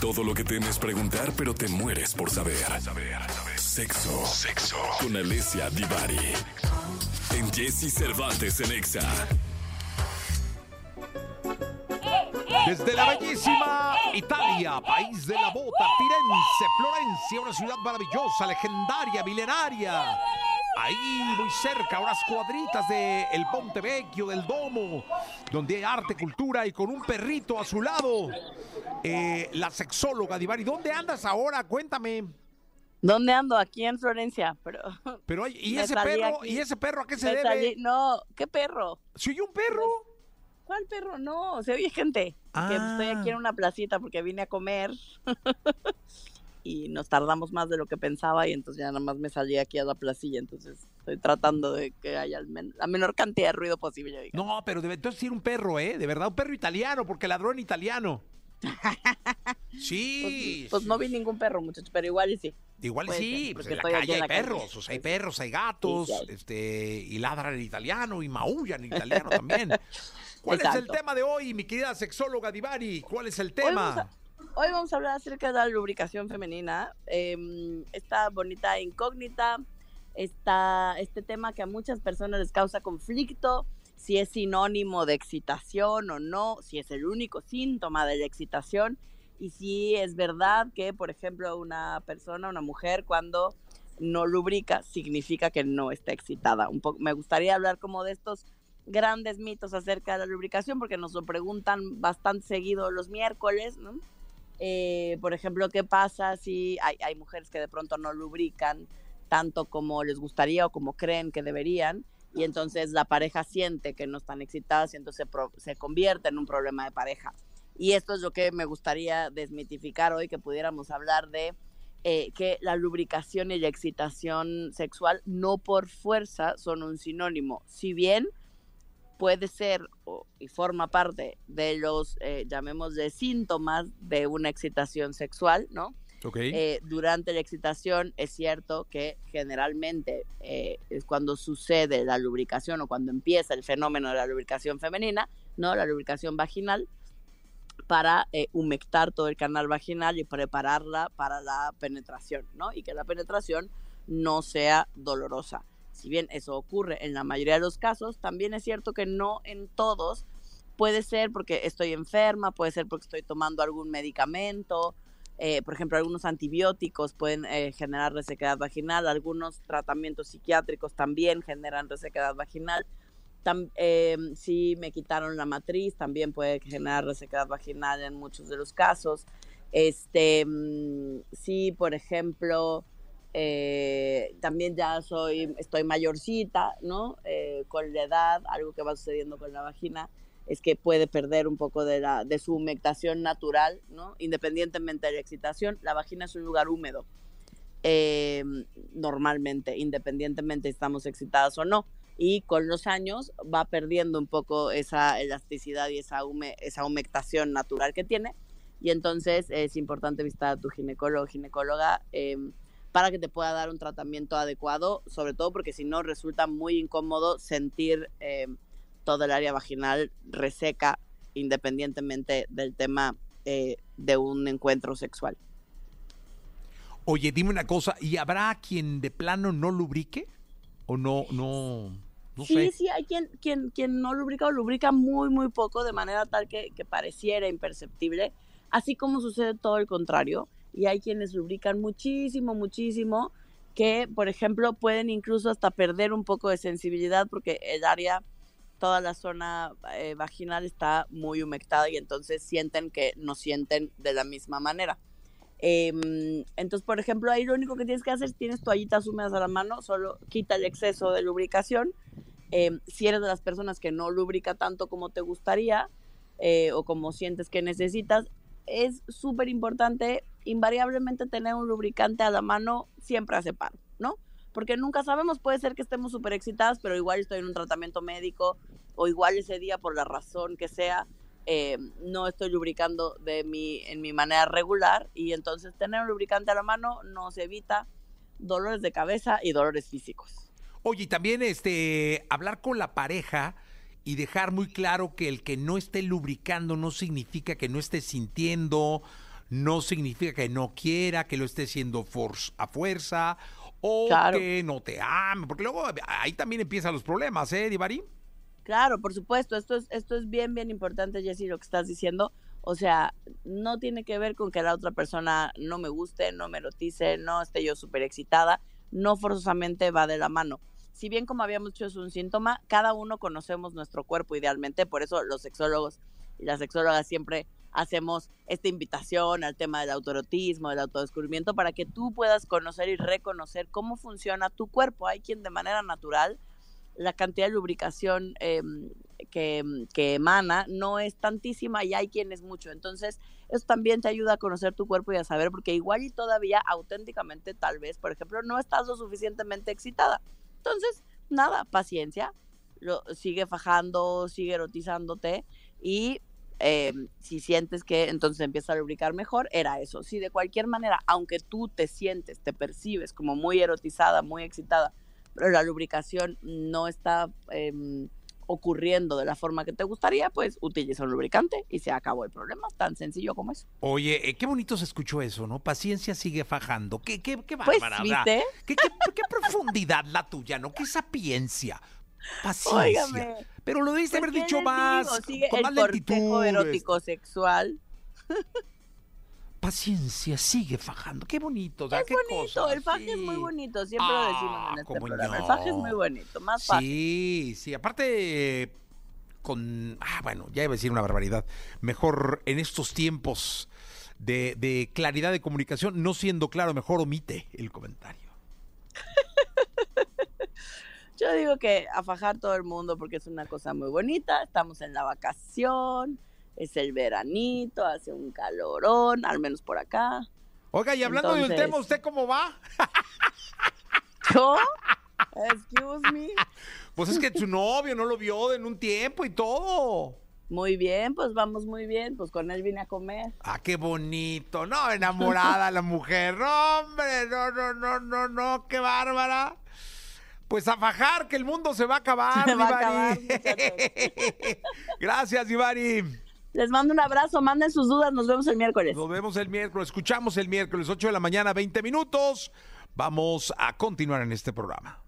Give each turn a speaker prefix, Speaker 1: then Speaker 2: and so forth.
Speaker 1: Todo lo que temes preguntar, pero te mueres por saber. Sexo. Sexo. Con Alessia Divari. En Jesse Cervantes en Exa.
Speaker 2: Desde la bellísima Italia, país de la bota, Firenze, Florencia, una ciudad maravillosa, legendaria, milenaria. Ahí, muy cerca, unas cuadritas de el Ponte Vecchio, del Domo, donde hay arte, cultura y con un perrito a su lado. eh, la sexóloga Divari. ¿Dónde andas ahora? Cuéntame.
Speaker 3: ¿Dónde ando? Aquí en Florencia, pero...
Speaker 2: Pero, ¿y ese perro?
Speaker 3: aquí.
Speaker 2: ¿Y ese perro a qué se
Speaker 3: me
Speaker 2: debe?
Speaker 3: salí- No, ¿qué perro?
Speaker 2: ¿Se oye un perro?
Speaker 3: ¿Cuál perro? No, se oye gente. Que estoy aquí en
Speaker 2: Ah.
Speaker 3: una placita porque vine a comer y nos tardamos más de lo que pensaba y entonces ya nada más me salí aquí a la placilla. Entonces estoy tratando de que haya al men- la menor cantidad de ruido posible.
Speaker 2: No, pero debe entonces ir un perro, ¿eh? De verdad, un perro italiano, porque ladró en italiano. Sí.
Speaker 3: Pues, pues no vi ningún perro, muchachos, pero igual y sí.
Speaker 2: Igual
Speaker 3: puede
Speaker 2: sí,
Speaker 3: ser,
Speaker 2: pues en la calle hay
Speaker 3: la calle.
Speaker 2: perros, o sea, hay perros, hay gatos,
Speaker 3: Sí, sí hay.
Speaker 2: este, y ladran en italiano y maullan en italiano también. ¿Cuál es el tema de hoy, mi querida sexóloga Divari? ¿Cuál es el tema?
Speaker 3: Hoy vamos a hablar acerca de la lubricación femenina. em, esta bonita incógnita, esta, este tema que a muchas personas les causa conflicto, si es sinónimo de excitación o no, si es el único síntoma de la excitación y si es verdad que, por ejemplo, una persona, una mujer, cuando no lubrica, significa que no está excitada. Me gustaría hablar como de estos grandes mitos acerca de la lubricación, porque nos lo preguntan bastante seguido los miércoles, ¿no? Eh, por ejemplo, ¿qué pasa si hay, hay mujeres que de pronto no lubrican tanto como les gustaría o como creen que deberían? Y entonces la pareja siente que no están excitadas y entonces se, pro- se convierte en un problema de pareja. Y esto es lo que me gustaría desmitificar hoy, que pudiéramos hablar de eh, que la lubricación y la excitación sexual no por fuerza son un sinónimo. Si bien puede ser o- y forma parte de los, eh, llamémosle, síntomas de una excitación sexual, ¿no?
Speaker 2: Ok.
Speaker 3: Eh, durante la excitación es cierto que generalmente eh, es cuando sucede la lubricación o cuando empieza el fenómeno de la lubricación femenina, ¿no? La lubricación vaginal para eh, humectar todo el canal vaginal y prepararla para la penetración, ¿no? Y que la penetración no sea dolorosa. Si bien eso ocurre en la mayoría de los casos, también es cierto que no en todos. Puede ser porque estoy enferma, puede ser porque estoy tomando algún medicamento, eh, por ejemplo, algunos antibióticos pueden eh, generar resequedad vaginal, algunos tratamientos psiquiátricos también generan resequedad vaginal. Tam- eh, si me quitaron la matriz, también puede generar resequedad vaginal en muchos de los casos. Este, mm, si, por ejemplo, también ya soy, estoy mayorcita, ¿no? Eh, con la edad, algo que va sucediendo con la vagina es que puede perder un poco de, la, de su humectación natural, ¿no? Independientemente de la excitación, la vagina es un lugar húmedo, eh, normalmente, independientemente estamos excitadas o no. Y con los años va perdiendo un poco esa elasticidad y esa, hume, esa humectación natural que tiene. Y entonces es importante visitar a tu ginecólogo o ginecóloga eh, para que te pueda dar un tratamiento adecuado, sobre todo porque si no resulta muy incómodo sentir eh, todo el área vaginal reseca independientemente del tema eh, de un encuentro sexual.
Speaker 2: Oye, dime una cosa, ¿y habrá quien de plano no lubrique? ¿O no, no, no
Speaker 3: sí,
Speaker 2: sé?
Speaker 3: sí, hay quien, quien, quien no lubrica o lubrica muy, muy poco, de manera tal que, que pareciera imperceptible, así como sucede todo el contrario. Y hay quienes lubrican muchísimo, muchísimo, que, por ejemplo, pueden incluso hasta perder un poco de sensibilidad porque el área, toda la zona eh, vaginal está muy humectada y entonces sienten que no sienten de la misma manera. Em, entonces, por ejemplo, ahí lo único que tienes que hacer es tienes toallitas húmedas a la mano, solo quita el exceso de lubricación. Em, si eres de las personas que no lubrica tanto como te gustaría eh, o como sientes que necesitas, es súper importante invariablemente tener un lubricante a la mano siempre hace paro, ¿no? Porque nunca sabemos, puede ser que estemos súper excitadas, pero igual estoy en un tratamiento médico o igual ese día por la razón que sea, eh, no estoy lubricando de mi, en mi manera regular y entonces tener un lubricante a la mano nos evita dolores de cabeza y dolores físicos.
Speaker 2: Oye, y también este, hablar con la pareja y dejar muy claro que el que no esté lubricando no significa que no esté sintiendo, no significa que no quiera, que lo esté haciendo a fuerza o que no te ame, porque luego ahí también empiezan los problemas, ¿eh, Divari?
Speaker 3: Claro, por supuesto, esto es, esto es bien, bien importante, Jessy, lo que estás diciendo. O sea, no tiene que ver con que la otra persona no me guste, no me erotice, no esté yo súper excitada, no forzosamente va de la mano. Si bien como habíamos dicho es un síntoma, cada uno conocemos nuestro cuerpo idealmente, por eso los sexólogos y las sexólogas siempre hacemos esta invitación al tema del autorotismo, del autodescubrimiento, para que tú puedas conocer y reconocer cómo funciona tu cuerpo. Hay quien de manera natural la cantidad de lubricación em, que, que, emana no es tantísima y hay quien es mucho. Entonces, eso también te ayuda a conocer tu cuerpo y a saber, porque igual y todavía auténticamente, tal vez, por ejemplo, no estás lo suficientemente excitada. Entonces, nada, paciencia, lo, sigue fajando, sigue erotizándote y eh, si sientes que entonces empieza a lubricar mejor, era eso. Si de cualquier manera, aunque tú te sientes, te percibes como muy erotizada, muy excitada, pero la lubricación no está em, ocurriendo de la forma que te gustaría, pues utiliza un lubricante y se acabó el problema. Tan sencillo como eso.
Speaker 2: Oye, eh, qué bonito se escuchó eso, ¿no? Paciencia sigue fajando. Qué, qué, qué pues, bárbara, ¿viste? ¿Qué, qué profundidad la tuya, ¿no? Qué sapiencia. Paciencia. Pero lo debiste haber dicho más. con más lentitud.
Speaker 3: erótico sexual.
Speaker 2: Paciencia, sigue fajando. Qué bonito.
Speaker 3: es bonito, el faje es muy bonito. Siempre lo decimos en ah, este programa. El faje es muy bonito, más fácil.
Speaker 2: Sí, sí. Aparte, con. Ah, bueno, ya iba a decir una barbaridad. Mejor en estos tiempos de, de claridad de comunicación, no siendo claro, mejor omite el comentario.
Speaker 3: Yo digo que a fajar todo el mundo porque es una cosa muy bonita. Estamos en la vacación, es el veranito, hace un calorón, al menos por acá.
Speaker 2: Oiga, y hablando del tema, ¿usted cómo va?
Speaker 3: ¿Yo? Excuse me.
Speaker 2: Pues es que su novio no lo vio en un tiempo y todo.
Speaker 3: Muy bien, pues vamos muy bien. Pues con él vine a comer.
Speaker 2: Ah, qué bonito. No, enamorada la mujer. No, hombre, no, no, no, no, no, qué bárbara. Pues a fajar, que el mundo se va a acabar, se va a acabar Gracias, Ivari.
Speaker 3: Les mando un abrazo, manden sus dudas, nos vemos el miércoles.
Speaker 2: Nos vemos el miércoles, escuchamos el miércoles, 8 de la mañana, 20 minutos. Vamos a continuar en este programa.